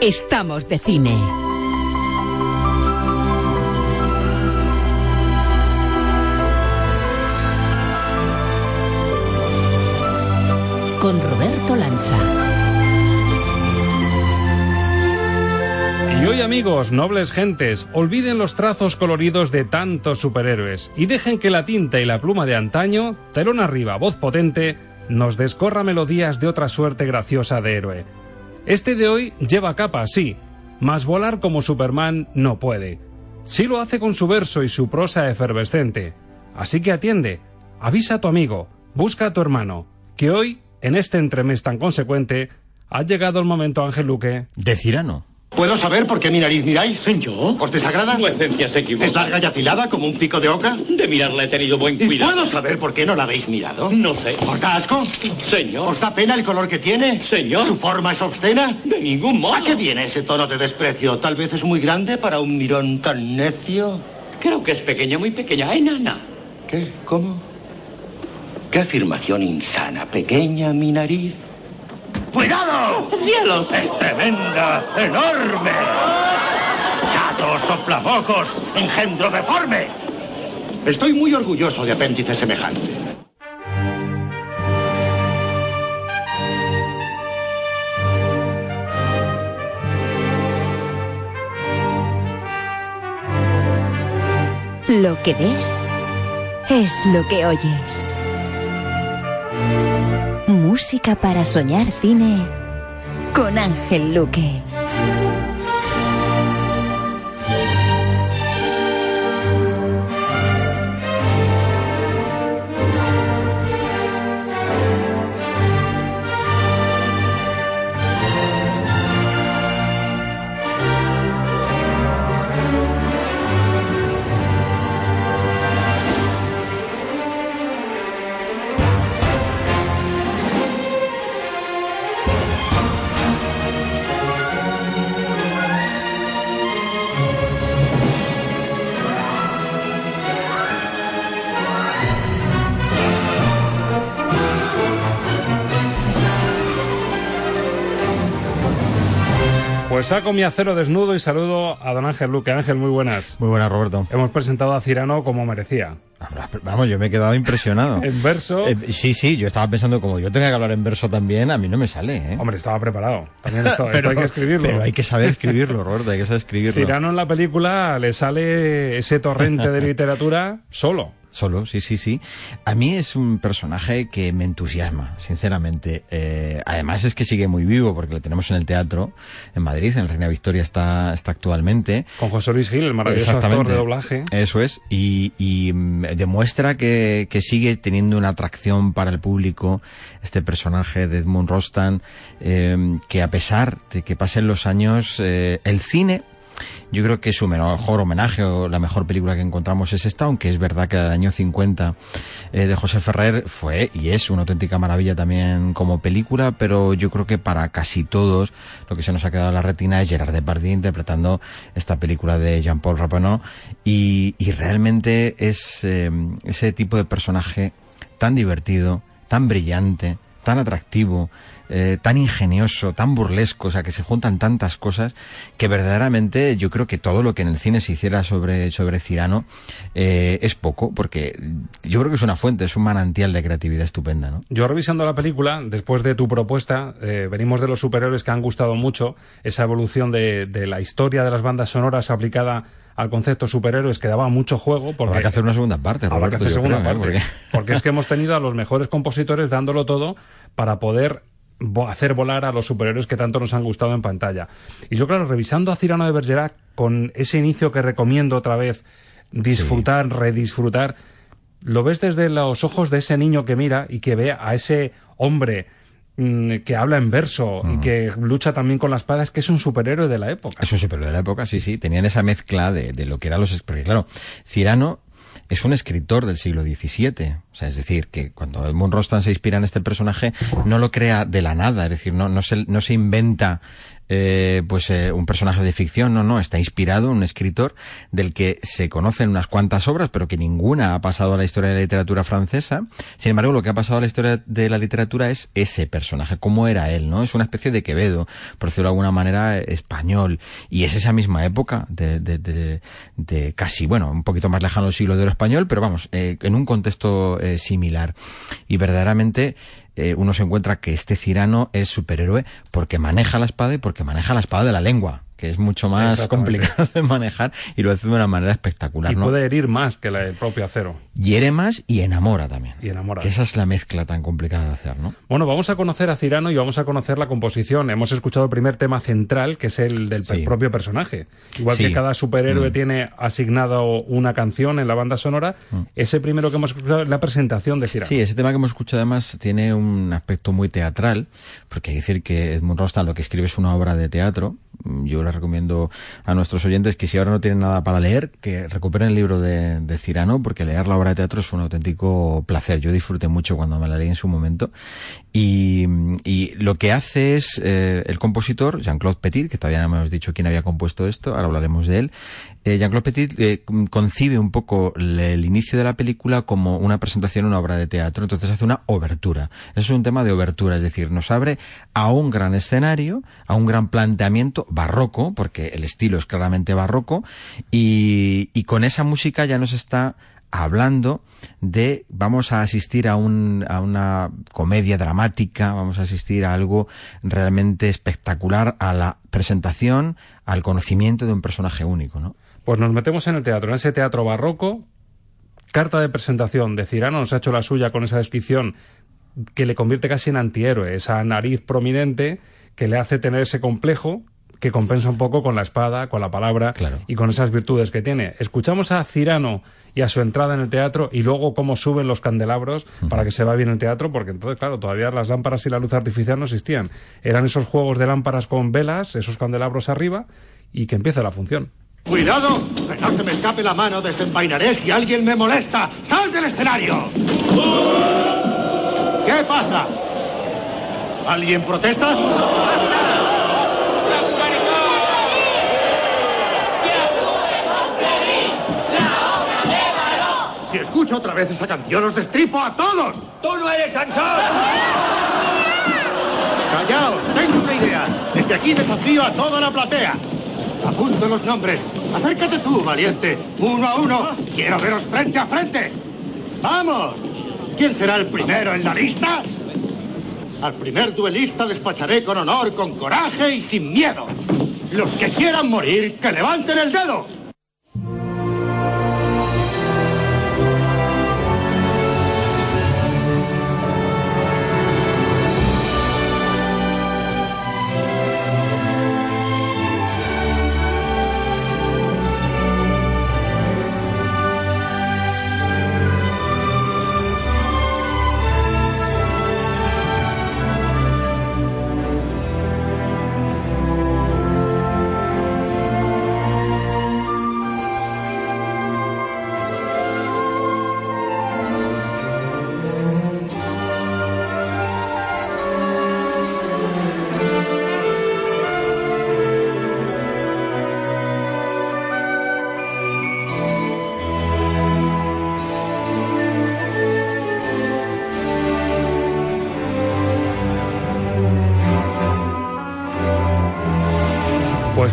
Estamos de cine. Con Roberto Lancha. Y hoy amigos, nobles gentes, olviden los trazos coloridos de tantos superhéroes y dejen que la tinta y la pluma de antaño, telón arriba, voz potente, nos descorra melodías de otra suerte graciosa de héroe. Este de hoy lleva capa, sí, mas volar como Superman no puede. Sí lo hace con su verso y su prosa efervescente. Así que atiende, avisa a tu amigo, busca a tu hermano, que hoy, en este entremés tan consecuente, ha llegado el momento, Ángel Luque. De Cirano. ¿Puedo saber por qué mi nariz miráis? ¿Yo? ¿Os desagrada? Tu esencia se equivoca. ¿Es larga y afilada como un pico de oca? De mirarla he tenido buen cuidado. ¿Puedo saber por qué no la habéis mirado? No sé. ¿Os da asco? Señor. ¿Os da pena el color que tiene? Señor. ¿Su forma es obscena? De ningún modo. ¿A qué viene ese tono de desprecio? ¿Tal vez es muy grande para un mirón tan necio? Creo que es pequeña, muy pequeña, enana. ¿Qué? ¿Cómo? ¿Qué afirmación insana? ¿Pequeña mi nariz? ¡Cuidado! ¡Cielos! ¡Es tremenda! ¡Enorme! ¡Chato, soplabocos! ¡Engendro deforme! Estoy muy orgulloso de apéndice semejante. Lo que ves es lo que oyes. Música para soñar cine con Ángel Luque. Pues saco mi acero desnudo y saludo a don Ángel Luque. Ángel, muy buenas. Muy buenas, Roberto. Hemos presentado a Cirano como merecía. Vamos, yo me he quedado impresionado. en verso. Eh, sí, sí, yo estaba pensando, como yo tenga que hablar en verso también, a mí no me sale. ¿eh? Hombre, estaba preparado. También esto, pero, esto hay que escribirlo. Pero hay que saber escribirlo, Roberto, hay que saber escribirlo. Cirano en la película le sale ese torrente de literatura solo. Solo, sí, sí, sí. A mí es un personaje que me entusiasma, sinceramente. Eh, además es que sigue muy vivo porque lo tenemos en el teatro en Madrid, en el Reina Victoria está, está actualmente. Con José Luis Gil, el maravilloso actor de doblaje. Eso es, y, y demuestra que, que, sigue teniendo una atracción para el público este personaje de Edmund Rostand, eh, que a pesar de que pasen los años, eh, el cine yo creo que su mejor homenaje o la mejor película que encontramos es esta, aunque es verdad que el año 50 eh, de José Ferrer fue y es una auténtica maravilla también como película, pero yo creo que para casi todos lo que se nos ha quedado en la retina es Gerard Depardieu interpretando esta película de Jean-Paul Rappeneau y, y, realmente es eh, ese tipo de personaje tan divertido, tan brillante, tan atractivo, eh, tan ingenioso, tan burlesco, o sea, que se juntan tantas cosas que verdaderamente yo creo que todo lo que en el cine se hiciera sobre, sobre Cirano eh, es poco, porque yo creo que es una fuente, es un manantial de creatividad estupenda, ¿no? Yo revisando la película, después de tu propuesta, eh, venimos de los superhéroes que han gustado mucho, esa evolución de, de la historia de las bandas sonoras aplicada al concepto superhéroes que daba mucho juego. Porque habrá que hacer una segunda parte, Habrá que hacer segunda creo, ¿eh? parte. Porque- Porque es que hemos tenido a los mejores compositores dándolo todo para poder hacer volar a los superhéroes que tanto nos han gustado en pantalla. Y yo, claro, revisando a Cirano de Bergerac con ese inicio que recomiendo otra vez, disfrutar, redisfrutar, lo ves desde los ojos de ese niño que mira y que ve a ese hombre que habla en verso y que lucha también con la espada, es que es un superhéroe de la época. Es un superhéroe de la época, sí, sí. Tenían esa mezcla de, de lo que eran los... Porque claro, Cirano es un escritor del siglo XVII. O sea, es decir, que cuando Edmund Rostand se inspira en este personaje, no lo crea de la nada. Es decir, no, no, se, no se inventa eh, pues eh, un personaje de ficción, no, no, está inspirado en un escritor del que se conocen unas cuantas obras, pero que ninguna ha pasado a la historia de la literatura francesa. Sin embargo, lo que ha pasado a la historia de la literatura es ese personaje, cómo era él, ¿no? Es una especie de Quevedo, por decirlo de alguna manera, español. Y es esa misma época de, de, de, de casi, bueno, un poquito más lejano del siglo de oro español, pero vamos, eh, en un contexto eh, similar. Y verdaderamente eh, uno se encuentra que este Cirano es superhéroe porque maneja la espada y porque maneja la espada de la lengua, que es mucho más complicado de manejar y lo hace de una manera espectacular. Y ¿no? puede herir más que el propio acero. Hiere más y enamora también. Y enamora. Que esa es la mezcla tan complicada de hacer, ¿no? Bueno, vamos a conocer a Cirano y vamos a conocer la composición. Hemos escuchado el primer tema central, que es el del Sí. propio personaje. Igual Sí. que cada superhéroe Mm. tiene asignado una canción en la banda sonora, ese primero que hemos escuchado es la presentación de Cirano. Sí, ese tema que hemos escuchado además tiene un aspecto muy teatral, porque hay que decir que Edmund Rostand lo que escribe es una obra de teatro. Mm, Yo les recomiendo a nuestros oyentes que si ahora no tienen nada para leer, que recuperen el libro de, de Cirano, porque leer la obra de teatro es un auténtico placer. Yo disfruté mucho cuando me la leí en su momento. Y, lo que hace es eh, el compositor, Jean-Claude Petit, que todavía no hemos dicho quién había compuesto esto, ahora hablaremos de él. Eh, Jean-Claude Petit eh, concibe un poco el inicio de la película como una presentación, una obra de teatro, entonces hace una obertura. Eso es un tema de obertura, es decir, nos abre a un gran escenario, a un gran planteamiento barroco, porque el estilo es claramente barroco, y, y con esa música ya nos está hablando de vamos a asistir a, un, a una comedia dramática, vamos a asistir a algo realmente espectacular, a la presentación, al conocimiento de un personaje único, ¿no? Pues nos metemos en el teatro, en ese teatro barroco. Carta de presentación de Cirano nos ha hecho la suya con esa descripción que le convierte casi en antihéroe, esa nariz prominente que le hace tener ese complejo que compensa un poco con la espada, con la palabra y con esas virtudes que tiene. Escuchamos a Cirano y a su entrada en el teatro y luego cómo suben los candelabros para que se vea bien el teatro, porque entonces, claro, todavía las lámparas y la luz artificial no existían. Eran esos juegos de lámparas con velas, esos candelabros arriba y que empieza la función. ¡Cuidado! ¡Que no se me escape la mano! ¡Desenvainaré si alguien me molesta! ¡Sal del escenario! ¿Qué pasa? ¿Alguien protesta? Si escucho otra vez esa canción, os destripo a todos. ¡Tú no eres Sansón! Callaos, tengo una idea. Desde aquí desafío a toda la platea. Apunto los nombres. Acércate tú, valiente. Uno a uno. Quiero veros frente a frente. ¡Vamos! ¿Quién será el primero en la lista? Al primer duelista despacharé con honor, con coraje y sin miedo. Los que quieran morir, que levanten el dedo.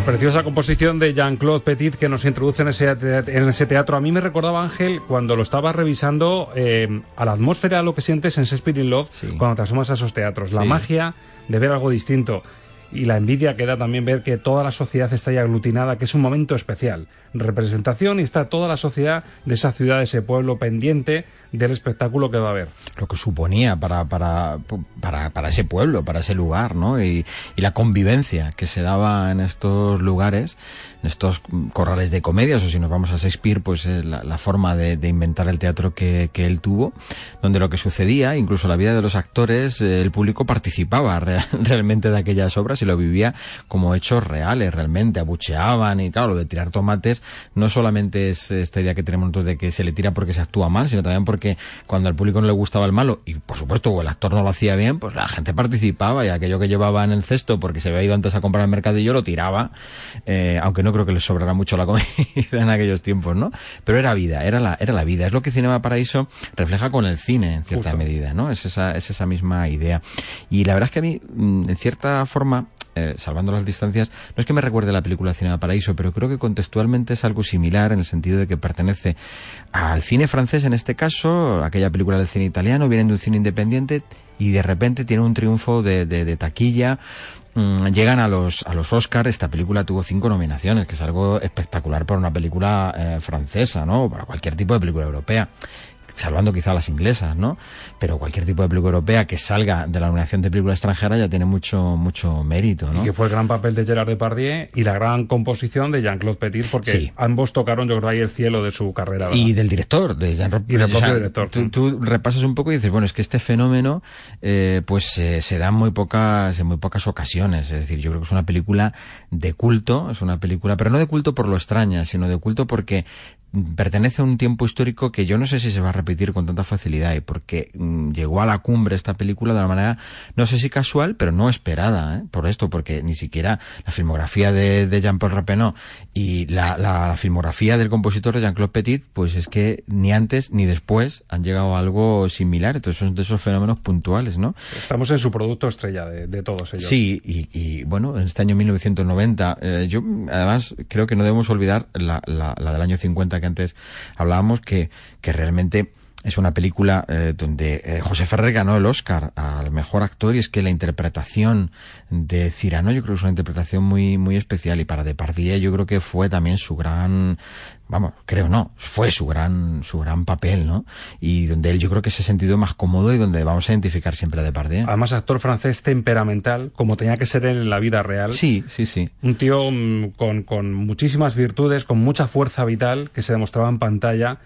Preciosa composición de Jean-Claude Petit que nos introduce en ese, en ese teatro. A mí me recordaba Ángel cuando lo estaba revisando eh, a la atmósfera, lo que sientes en Shakespeare in Love cuando te asomas a esos teatros. La Sí. magia de ver algo distinto. Y la envidia que da también ver que toda la sociedad está ahí aglutinada, que es un momento especial. Representación y está toda la sociedad de esa ciudad, de ese pueblo pendiente del espectáculo que va a haber. lo que suponía para, para, para, para ese pueblo, para ese lugar, ¿no? Y, la convivencia que se daba en estos lugares, estos corrales de comedias, o si nos vamos a Shakespeare, pues eh, la, forma de, inventar el teatro que, que él tuvo, donde lo que sucedía, incluso la vida de los actores, eh, el público participaba re- realmente de aquellas obras y lo vivía como hechos reales, realmente, abucheaban y claro, lo de tirar tomates no solamente es esta idea que tenemos nosotros de que se le tira porque se actúa mal, sino también porque cuando al público no le gustaba el malo y por supuesto o el actor no lo hacía bien, pues la gente participaba y aquello que llevaba en el cesto porque se había ido antes a comprar al mercadillo lo tiraba, eh, aunque no creo que le sobrara mucho la comida en aquellos tiempos, ¿no? Pero era vida, era la, era la vida, es lo que Cinema Paraíso refleja con el cine en cierta Justo. medida, ¿no? Es esa, es esa misma idea. Y la verdad es que a mí, mm, en cierta forma, eh, salvando las distancias, no es que me recuerde la película Cinema Paraíso, pero creo que contextualmente es algo similar en el sentido de que pertenece al cine francés en este caso, aquella película del cine italiano, vienen de un cine independiente y de repente tiene un triunfo de, de- de taquilla. Mm, Llegan a los a los Oscars. Esta película tuvo cinco nominaciones, que es algo espectacular para una película eh, francesa, ¿no? O para cualquier tipo de película europea salvando quizá las inglesas, ¿no? Pero cualquier tipo de película europea que salga de la nominación de película extranjera ya tiene mucho mucho mérito, ¿no? Y que fue el gran papel de Gerard Depardieu y la gran composición de Jean-Claude Petit, porque Sí. ambos tocaron, yo creo, ahí el cielo de su carrera. ¿verdad? Y del director, de Jean Y del propio director, Tú, tú repasas un poco y dices, bueno, es que este fenómeno, eh, pues eh, se da en muy pocas, en muy pocas ocasiones. Es decir, yo creo que es una película de culto, es una película, pero no de culto por lo extraña, sino de culto porque pertenece a un tiempo histórico que yo no sé si se va a repetir con tanta facilidad y porque mm, llegó a la cumbre esta película de una manera no sé si casual pero no esperada ¿eh? por esto porque ni siquiera la filmografía de, de Jean-Paul Rappeneau y la, la- la filmografía del compositor de Jean-Claude Petit pues es que ni antes ni después han llegado a algo similar entonces son de esos fenómenos puntuales ¿no? Estamos en su producto estrella de, de todos ellos. Sí, y, y, bueno, en este año 1990, eh, yo además creo que no debemos olvidar la, la, la del año 50 que antes hablábamos, que, que realmente es una película eh, donde eh, José Ferrer ganó el Oscar al mejor actor y es que la interpretación de Cirano yo creo que es una interpretación muy muy especial y para Depardieu yo creo que fue también su gran vamos creo no fue su gran su gran papel no y donde él yo creo que se ha sentido más cómodo y donde vamos a identificar siempre a Depardieu Además, actor francés temperamental, como tenía que ser él en la vida real. Sí, sí, sí. Un tío mm, con, con muchísimas virtudes, con mucha fuerza vital, que se demostraba en pantalla.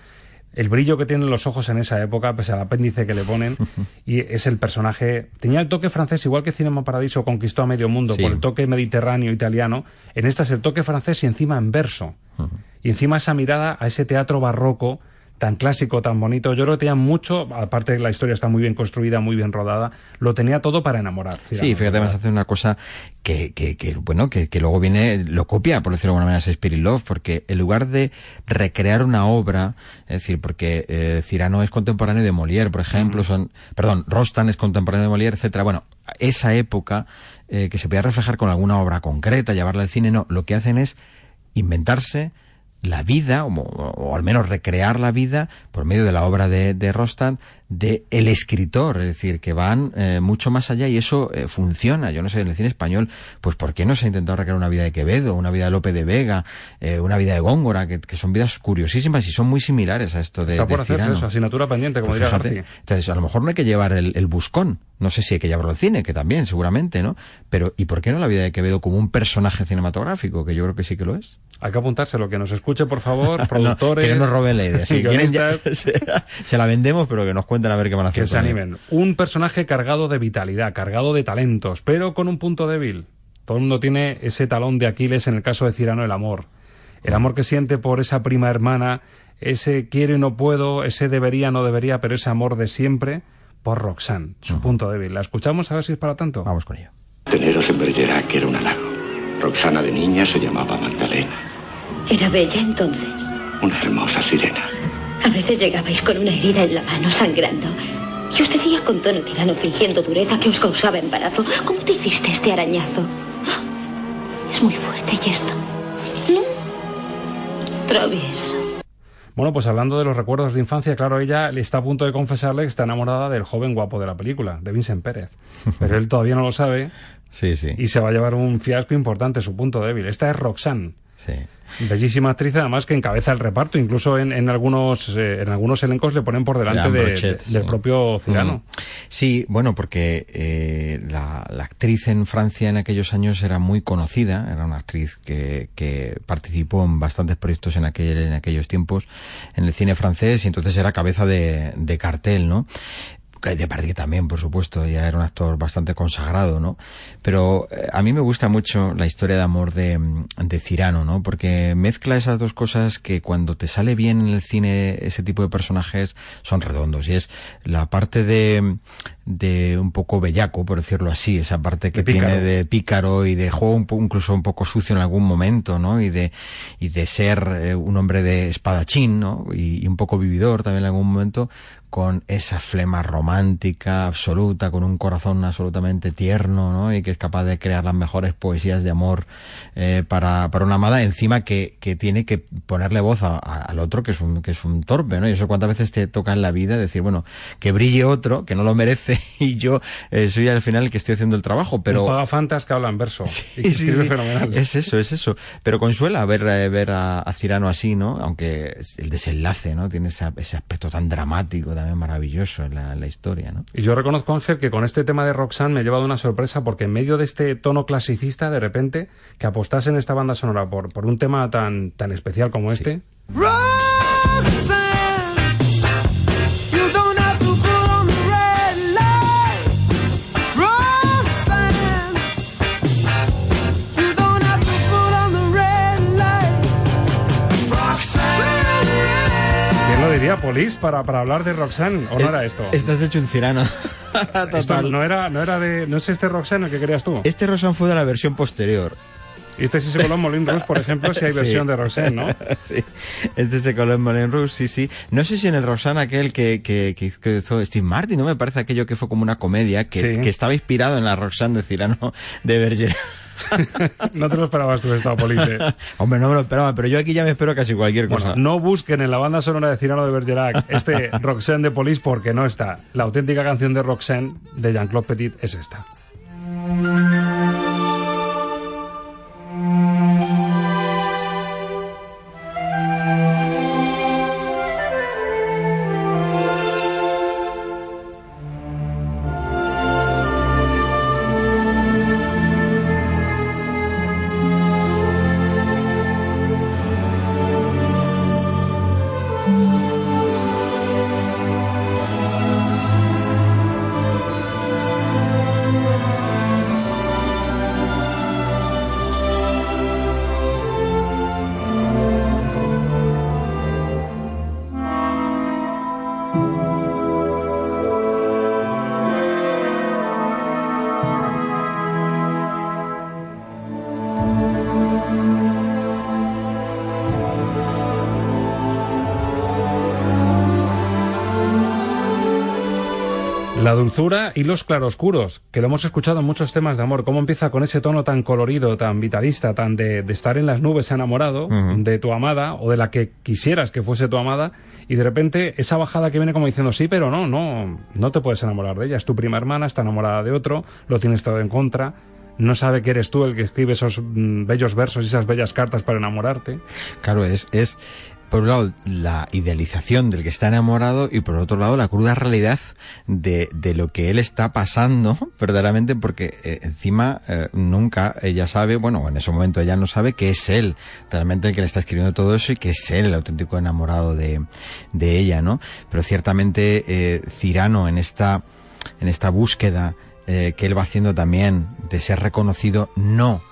El brillo que tienen los ojos en esa época, pese al apéndice que le ponen, y es el personaje. Tenía el toque francés, igual que Cinema Paradiso conquistó a medio mundo Sí. por el toque mediterráneo italiano. En esta es el toque francés y encima en verso. Y encima esa mirada a ese teatro barroco tan clásico, tan bonito. Yo que tenía mucho, aparte la historia está muy bien construida, muy bien rodada, lo tenía todo para enamorar. Sí, fíjate, además hace una cosa que, que, que bueno, que, que luego viene, lo copia, por decirlo de alguna manera, Shakespeare Love, porque en lugar de recrear una obra, es decir, porque eh, Cyrano es contemporáneo de Molière, por ejemplo, son, perdón, Rostand es contemporáneo de Molière, etcétera. Bueno, esa época eh, que se podía reflejar con alguna obra concreta, llevarla al cine, no, lo que hacen es inventarse la vida, o, al menos recrear la vida, por medio de la obra de, de Rostand, de el escritor, es decir, que van eh, mucho más allá y eso eh, funciona. Yo no sé, en el cine español, pues ¿por qué no se ha intentado recrear una vida de Quevedo, una vida de Lope de Vega, eh, una vida de Góngora, que, que son vidas curiosísimas y son muy similares a esto de Está por de hacerse eso, asignatura pendiente, como Pues diría fíjate. García. Entonces, a lo mejor no hay que llevar el, el buscón. No sé si hay que llevarlo al cine, que también, seguramente, ¿no? Pero, ¿y por qué no la vida de Quevedo como un personaje cinematográfico? Que yo creo que sí que lo es. Hay que apuntárselo, que nos escuche, por favor, No, productores. que no nos roben la idea. Quieren ya- se, se la vendemos, pero que nos cuenten a ver qué van a hacer. que se animen. Un personaje cargado de vitalidad, cargado de talentos, pero con un punto débil. Todo el mundo tiene ese talón de Aquiles en el caso de Cirano, el amor. El amor que siente por esa prima hermana, ese quiero y no puedo, ese debería, no debería, pero ese amor de siempre por Roxanne, su punto débil. ¿La escuchamos a ver si es para tanto? Vamos con ello. Teneros en Bergerac era un halago. Roxana de niña se llamaba Magdalena, Era bella entonces. una hermosa sirena. A veces llegabais con una herida en la mano sangrando. Y os decía con tono tirano fingiendo dureza que os causaba embarazo. ¿Cómo te hiciste este arañazo? Es muy fuerte y esto. No. Travieso. Bueno, pues hablando de los recuerdos de infancia, claro, ella está a punto de confesarle que está enamorada del joven guapo de la película, de Vincent Pérez. Pero él todavía no lo sabe. Sí, sí. Y se va a llevar un fiasco importante, su punto débil. Esta es Roxanne. Sí. Bellísima actriz, además que encabeza el reparto. Incluso en, en algunos eh, en algunos elencos le ponen por delante de, Brochet, de, del sí. propio Cirano. Mm. Sí, bueno, porque eh, la, la, actriz en Francia en aquellos años era muy conocida, era una actriz que, que participó en bastantes proyectos en, aquel, en aquellos tiempos en el cine francés y entonces era cabeza de, de cartel, ¿no? De parte también, por supuesto, ya era un actor bastante consagrado, ¿no? Pero eh, a mí me gusta mucho la historia de amor de, de Cirano, ¿no? Porque mezcla esas dos cosas que cuando te sale bien en el cine ese tipo de personajes son redondos. Y es la parte de, de un poco bellaco, por decirlo así, esa parte que tiene de pícaro y de juego un po- incluso un poco sucio en algún momento, ¿no? Y de, y de ser eh, un hombre de espadachín, ¿no? Y, y un poco vividor también en algún momento, con esa flema romántica absoluta, con un corazón absolutamente tierno, ¿no? Y que es capaz de crear las mejores poesías de amor eh, para, para una amada, encima que, que tiene que ponerle voz a- a- al otro, que es un, que es un torpe, ¿no? Y eso cuántas veces te toca en la vida decir, bueno, que brille otro, que no lo merece, y yo eh, soy al final el que estoy haciendo el trabajo, pero... Un pagafantas que habla en verso. y que Sí, escribe sí. fenomenal. Es eso, es eso. Pero consuela ver, eh, ver a, a Cirano así, ¿no? Aunque el desenlace, ¿no? Tiene ese, ese aspecto tan dramático, también maravilloso en la, en la historia, ¿no? Y yo reconozco, Ángel, que con este tema de Roxanne me he llevado una sorpresa porque en medio de este tono clasicista, de repente, que apostase en esta banda sonora por, por un tema tan, tan especial como este. ¿Quién lo diría, Polis, para, para hablar de Roxanne? ¿O no era esto? Estás hecho un Cirano. Esto Total. no era, no era de. ¿No es este Roxanne el que querías tú? Este Rosan fue de la versión posterior. Y este sí se coló en Moulin Rouge, por ejemplo, si hay Sí. versión de Roxanne, ¿no? sí. Este se coló en Moulin Rouge, sí, sí. No sé si en el Rosan aquel que, que, hizo Steve Martin, ¿no? Me parece aquello que fue como una comedia que, Sí. que estaba inspirado en la Roxanne de Cirano de Bergerac. No te lo esperabas tú, esta Polis. ¿eh? Hombre, no me lo esperaba, pero yo aquí ya me espero casi cualquier cosa. Bueno, no busquen en la banda sonora de Cirano de Bergerac este Roxanne de Police porque no está. La auténtica canción de Roxanne de Jean-Claude Petit es esta. Dulzura y los claroscuros, que lo hemos escuchado en muchos temas de amor. ¿Cómo empieza con ese tono tan colorido, tan vitalista, tan de, de estar en las nubes enamorado de tu amada o de la que quisieras que fuese tu amada? Y de repente esa bajada que viene como diciendo, sí, pero no, no, no te puedes enamorar de ella. Es tu prima hermana, está enamorada de otro, lo tienes todo en contra. No sabe que eres tú el que escribe esos mm, bellos versos y esas bellas cartas para enamorarte. Claro, es, es por un lado la idealización del que está enamorado y por otro lado la cruda realidad de, de lo que él está pasando verdaderamente porque eh, encima eh, nunca ella sabe, bueno, en ese momento ella no sabe que es él realmente el que le está escribiendo todo eso y que es él el auténtico enamorado de, de ella, ¿no? Pero ciertamente eh, Cirano en esta, en esta búsqueda que él va haciendo también de ser reconocido no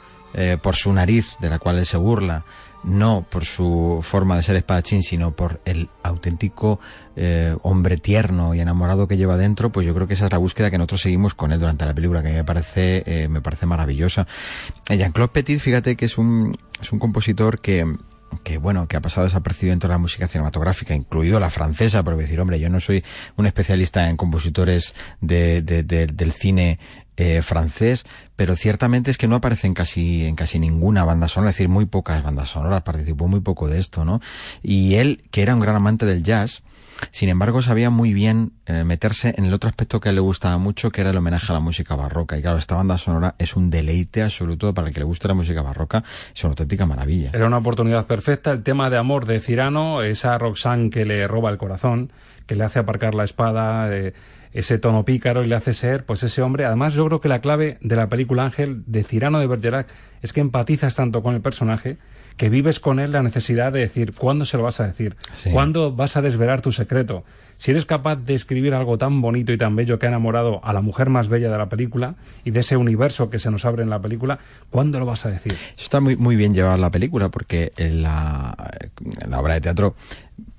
por su nariz, de la cual él se burla, no por su forma de ser espadachín, sino por el auténtico eh, hombre tierno y enamorado que lleva dentro, pues yo creo que esa es la búsqueda que nosotros seguimos con él durante la película, que me parece, eh, me parece maravillosa. Eh, Jean-Claude Petit, fíjate que es un, es un compositor que, que bueno, que ha pasado desapercibido dentro de la música cinematográfica, incluido la francesa, porque decir, hombre, yo no soy un especialista en compositores de, de- de- del cine eh, francés, pero ciertamente es que no aparece en casi, en casi ninguna banda sonora, es decir, muy pocas bandas sonoras, participó muy poco de esto, ¿no? Y él, que era un gran amante del jazz, sin embargo, sabía muy bien eh, meterse en el otro aspecto que le gustaba mucho, que era el homenaje a la música barroca. Y claro, esta banda sonora es un deleite absoluto para el que le guste la música barroca, es una auténtica maravilla. Era una oportunidad perfecta. El tema de amor de Cirano, esa Roxanne que le roba el corazón, que le hace aparcar la espada, eh, ese tono pícaro y le hace ser, pues ese hombre. Además, yo creo que la clave de la película Ángel de Cirano de Bergerac es que empatizas tanto con el personaje que vives con él la necesidad de decir cuándo se lo vas a decir, Sí. cuándo vas a desvelar tu secreto. Si eres capaz de escribir algo tan bonito y tan bello que ha enamorado a la mujer más bella de la película y de ese universo que se nos abre en la película, ¿cuándo lo vas a decir? Está muy, muy bien llevado la película porque en la, en la obra de teatro,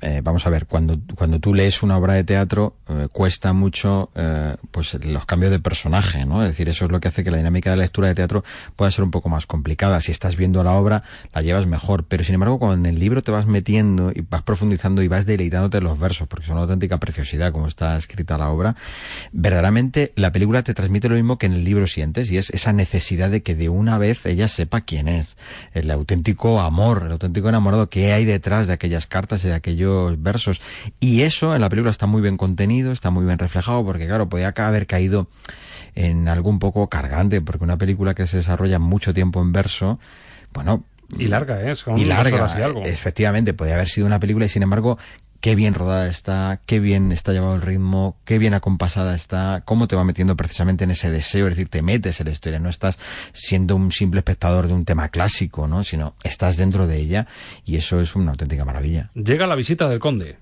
eh, vamos a ver, cuando, cuando tú lees una obra de teatro eh, cuesta mucho eh, pues los cambios de personaje, ¿no? Es decir, eso es lo que hace que la dinámica de la lectura de teatro pueda ser un poco más complicada. Si estás viendo la obra, la llevas mejor, pero sin embargo cuando en el libro te vas metiendo y vas profundizando y vas deleitándote los versos, porque son una auténtica preciosidad como está escrita la obra, verdaderamente la película te transmite lo mismo que en el libro sientes y es esa necesidad de que de una vez ella sepa quién es, el auténtico amor, el auténtico enamorado que hay detrás de aquellas cartas y de aquellos versos. Y eso en la película está muy bien contenido, está muy bien reflejado, porque claro, podía haber caído en algo un poco cargante, porque una película que se desarrolla mucho tiempo en verso, bueno, Y larga, ¿eh? Son y larga, horas y algo. efectivamente, podría haber sido una película y sin embargo, qué bien rodada está, qué bien está llevado el ritmo, qué bien acompasada está, cómo te va metiendo precisamente en ese deseo, es decir, te metes en la historia, no estás siendo un simple espectador de un tema clásico, ¿no? Sino estás dentro de ella y eso es una auténtica maravilla. Llega la visita del conde.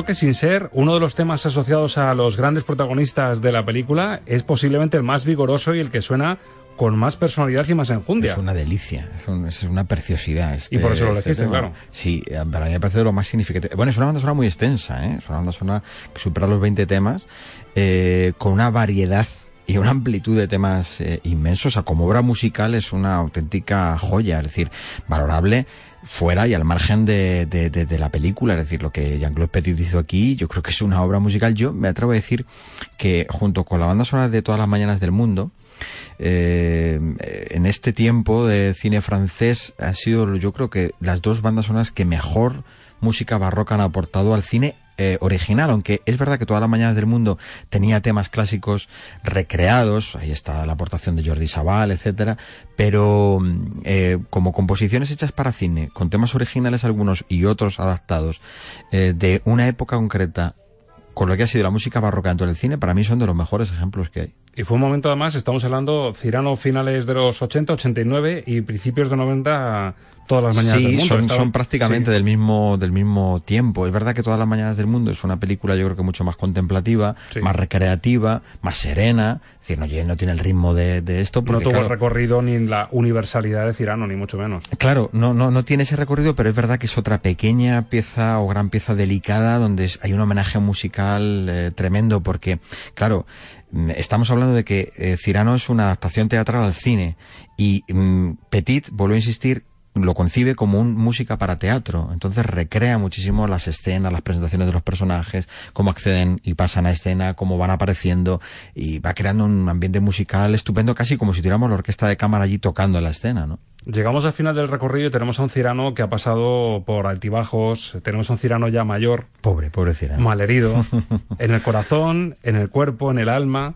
Cuidado que sin ser uno de los temas asociados a los grandes protagonistas de la película, es posiblemente el más vigoroso y el que suena con más personalidad y más enjundia. Es una delicia, es, un- es una preciosidad. Este, Y por eso lo este elegiste, claro. Sí, para mí me parece lo más significativo. Bueno, es una banda sonora muy extensa, ¿eh? es una banda sonora que supera los 20 temas, eh, con una variedad y una amplitud de temas eh, inmensos. O sea, como obra musical es una auténtica joya, es decir, valorable fuera y al margen de, de- la película, es decir, lo que Jean-Claude Petit hizo aquí, yo creo que es una obra musical. Yo me atrevo a decir que junto con la banda sonora de todas las mañanas del mundo, eh, en este tiempo de cine francés han sido yo creo que las dos bandas sonoras que mejor música barroca han aportado al cine eh, original, aunque es verdad que todas las mañanas del mundo tenía temas clásicos recreados, ahí está la aportación de Jordi Sabal, etcétera, pero mm, eh, como composiciones hechas para cine, con temas originales algunos y otros adaptados eh, de una época concreta, con lo que ha sido la música barroca dentro del cine, para mí son de los mejores ejemplos que hay. Y fue un momento, además, estamos hablando, Cirano finales de los 80, 89 y principios de 90, todas las mañanas sí, del mundo. son, son prácticamente sí. del mismo del mismo tiempo. Es verdad que todas las mañanas del mundo es una película, yo creo que mucho más contemplativa, Sí. más recreativa, más serena. Es decir, no, no tiene el ritmo de, de esto. No tuvo claro, el recorrido ni la universalidad de Cirano, ni mucho menos. Claro, no, no, no tiene ese recorrido, pero es verdad que es otra pequeña pieza o gran pieza delicada donde hay un homenaje musical eh, tremendo porque, claro, estamos hablando de que eh, Cirano es una adaptación teatral al cine y mm, Petit, vuelvo a insistir, lo concibe como un música para teatro, entonces recrea muchísimo las escenas, las presentaciones de los personajes, cómo acceden y pasan a escena, cómo van apareciendo y va creando un ambiente musical estupendo, casi como si tuviéramos la orquesta de cámara allí tocando la escena, ¿no? Llegamos al final del recorrido y tenemos a un Cirano que ha pasado por altibajos, tenemos a un Cirano ya mayor, Pobre, pobre Cirano. malherido, en el corazón, en el cuerpo, en el alma.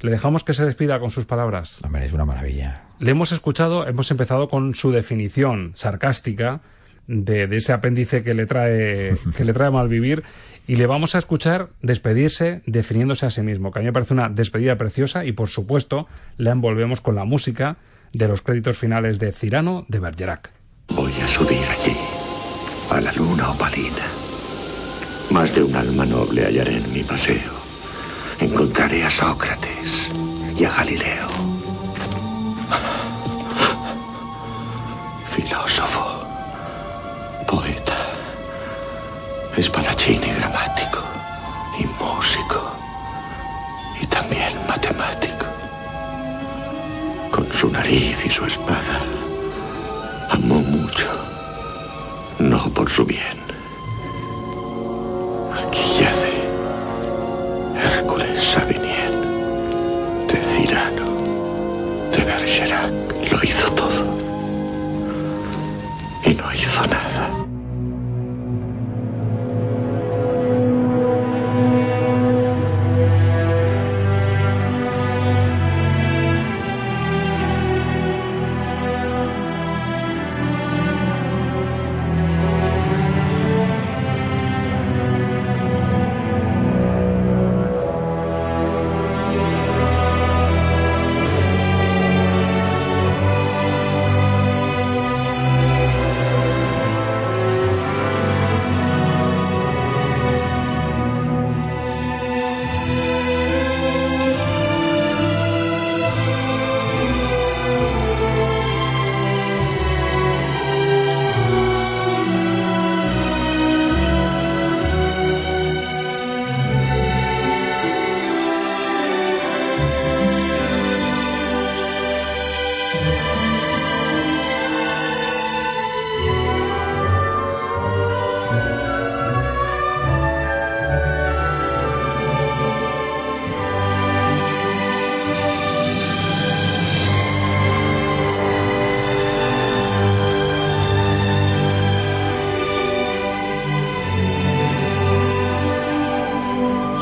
Le dejamos que se despida con sus palabras. Hombre, es una maravilla. Le hemos escuchado, hemos empezado con su definición sarcástica de, de ese apéndice que le trae que le trae mal vivir y le vamos a escuchar despedirse definiéndose a sí mismo, que a mí me parece una despedida preciosa y por supuesto la envolvemos con la música de los créditos finales de Cirano de Bergerac. Voy a subir allí, a la luna opalina. Más de un alma noble hallaré en mi paseo. Encontraré a Sócrates y a Galileo. Filósofo, poeta, espadachín y gramático, y músico, y también matemático. Su nariz y su espada, amó mucho, no por su bien. Aquí yace Hércules Savigny, de Cirano, de Bergerac. Lo hizo todo. Y no hizo nada.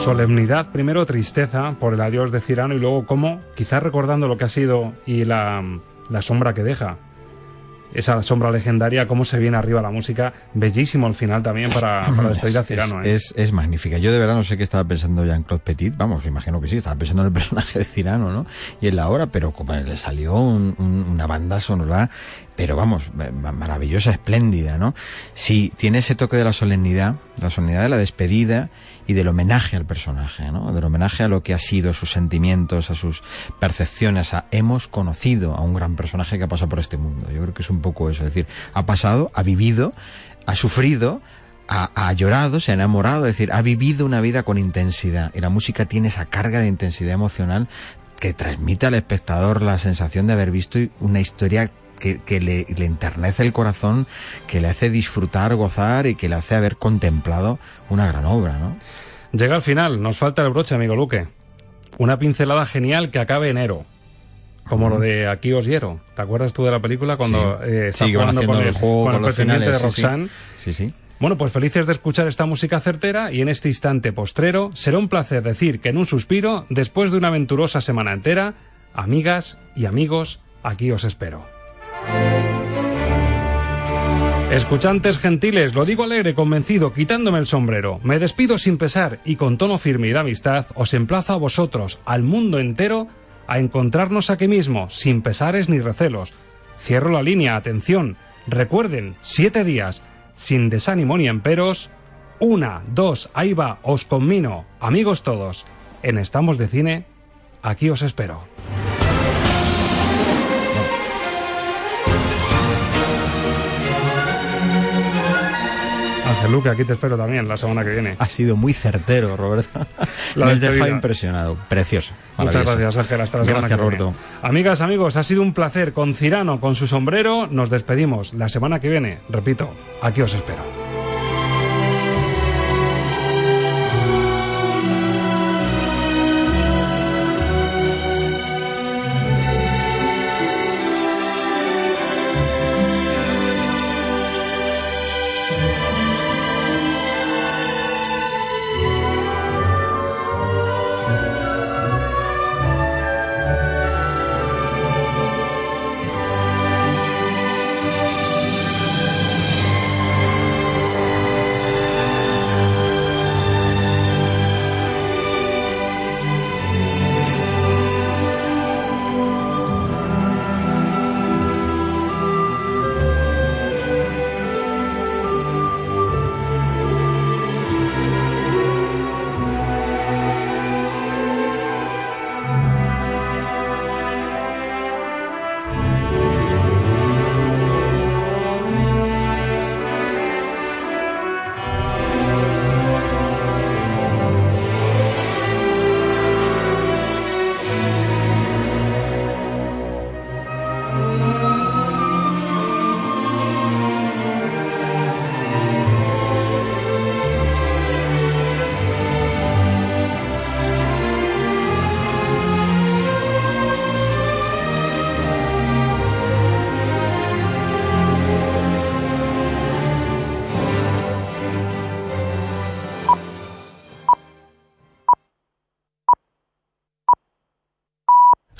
Solemnidad, primero tristeza por el adiós de Cirano y luego cómo, quizás recordando lo que ha sido y la, la sombra que deja. Esa sombra legendaria, cómo se viene arriba la música. Bellísimo al final también para, para despedir a Cirano. Es, ¿eh? es, es magnífica. Yo de verdad no sé qué estaba pensando Jean-Claude Petit. Vamos, imagino que sí, estaba pensando en el personaje de Cirano, ¿no? Y en la obra, pero como le salió un- un- una banda sonora, pero vamos, ma- maravillosa, espléndida, ¿no? Sí, tiene ese toque de la solemnidad, la solemnidad de la despedida y del homenaje al personaje, ¿no? Del homenaje a lo que ha sido, sus sentimientos, a sus percepciones, a hemos conocido a un gran personaje que ha pasado por este mundo. Yo creo que es un poco eso, es decir, ha pasado, ha vivido, ha sufrido, ha, ha llorado, se ha enamorado, es decir, ha vivido una vida con intensidad. Y la música tiene esa carga de intensidad emocional que transmite al espectador la sensación de haber visto una historia que, que le, le enternece el corazón, que le hace disfrutar, gozar y que le hace haber contemplado una gran obra, ¿no? Llega al final, nos falta el broche, amigo Luque. Una pincelada genial que acabe enero. Como lo de Aquí os hiero. ¿Te acuerdas tú de la película cuando Sí. eh, Sí, jugando con el, el juego con con el de sí. Roxanne? Sí, sí. Bueno, pues felices de escuchar esta música certera y en este instante postrero será un placer decir que en un suspiro, después de una aventurosa semana entera, amigas y amigos, aquí os espero. Escuchantes gentiles, lo digo alegre, convencido, quitándome el sombrero. Me despido sin pesar y con tono firme y de amistad os emplazo a vosotros, al mundo entero, a encontrarnos aquí mismo, sin pesares ni recelos. Cierro la línea, atención. Recuerden, siete días, sin desánimo ni emperos. Una, dos, ahí va, os conmino, amigos todos. En Estamos de Cine, aquí os espero. Luque, aquí te espero también la semana que viene. Ha sido muy certero, Roberto. La Me has dejado impresionado. Precioso. Muchas gracias, Ángel. Hasta la semana que viene. Roberto. Amigas, amigos, ha sido un placer. Con Cirano, con su sombrero, nos despedimos. La semana que viene, repito, aquí os espero.